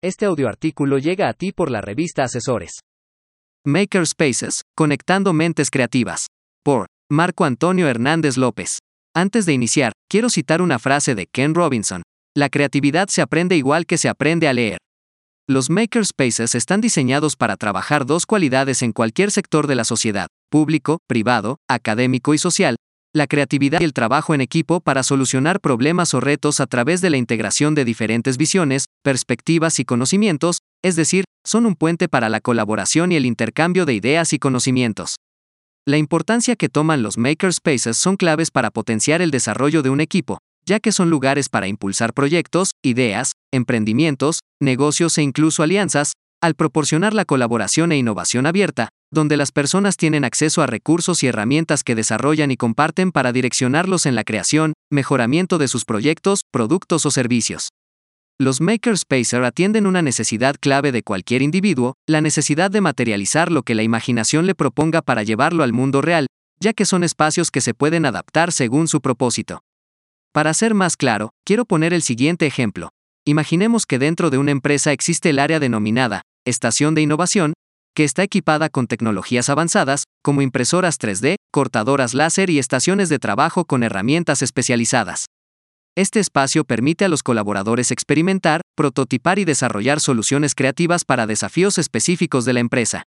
Este audioartículo llega a ti por la revista Asesores. Makerspaces, Conectando Mentes Creativas. Por Marco Antonio Hernández López. Antes de iniciar, quiero citar una frase de Ken Robinson. La creatividad se aprende igual que se aprende a leer. Los makerspaces están diseñados para trabajar dos cualidades en cualquier sector de la sociedad, público, privado, académico y social, la creatividad y el trabajo en equipo para solucionar problemas o retos a través de la integración de diferentes visiones, perspectivas y conocimientos, es decir, son un puente para la colaboración y el intercambio de ideas y conocimientos. La importancia que toman los makerspaces son claves para potenciar el desarrollo de un equipo, ya que son lugares para impulsar proyectos, ideas, emprendimientos, negocios e incluso alianzas, al proporcionar la colaboración e innovación abierta, donde las personas tienen acceso a recursos y herramientas que desarrollan y comparten para direccionarlos en la creación, mejoramiento de sus proyectos, productos o servicios. Los makerspacer atienden una necesidad clave de cualquier individuo, la necesidad de materializar lo que la imaginación le proponga para llevarlo al mundo real, ya que son espacios que se pueden adaptar según su propósito. Para ser más claro, quiero poner el siguiente ejemplo. Imaginemos que dentro de una empresa existe el área denominada Estación de Innovación, que está equipada con tecnologías avanzadas, como impresoras 3D, cortadoras láser y estaciones de trabajo con herramientas especializadas. Este espacio permite a los colaboradores experimentar, prototipar y desarrollar soluciones creativas para desafíos específicos de la empresa.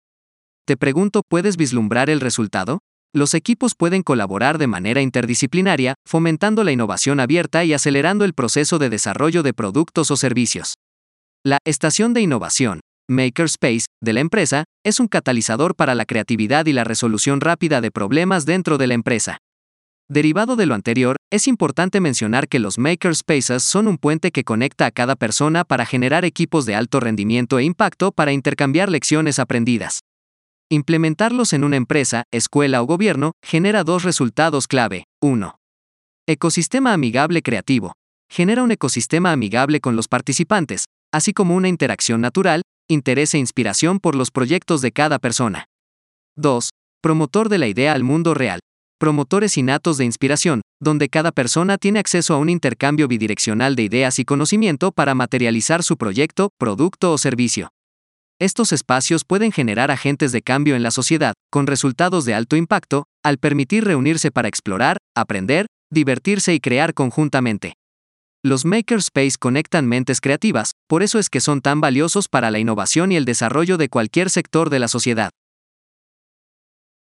Te pregunto, ¿puedes vislumbrar el resultado? Los equipos pueden colaborar de manera interdisciplinaria, fomentando la innovación abierta y acelerando el proceso de desarrollo de productos o servicios. La estación de innovación, Makerspace, de la empresa, es un catalizador para la creatividad y la resolución rápida de problemas dentro de la empresa. Derivado de lo anterior, es importante mencionar que los makerspaces son un puente que conecta a cada persona para generar equipos de alto rendimiento e impacto para intercambiar lecciones aprendidas. Implementarlos en una empresa, escuela o gobierno genera dos resultados clave. 1. Ecosistema amigable creativo. Genera un ecosistema amigable con los participantes, así como una interacción natural, interés e inspiración por los proyectos de cada persona. 2. Promotor de la idea al mundo real. Promotores innatos de inspiración, donde cada persona tiene acceso a un intercambio bidireccional de ideas y conocimiento para materializar su proyecto, producto o servicio. Estos espacios pueden generar agentes de cambio en la sociedad, con resultados de alto impacto, al permitir reunirse para explorar, aprender, divertirse y crear conjuntamente. Los makerspace conectan mentes creativas, por eso es que son tan valiosos para la innovación y el desarrollo de cualquier sector de la sociedad.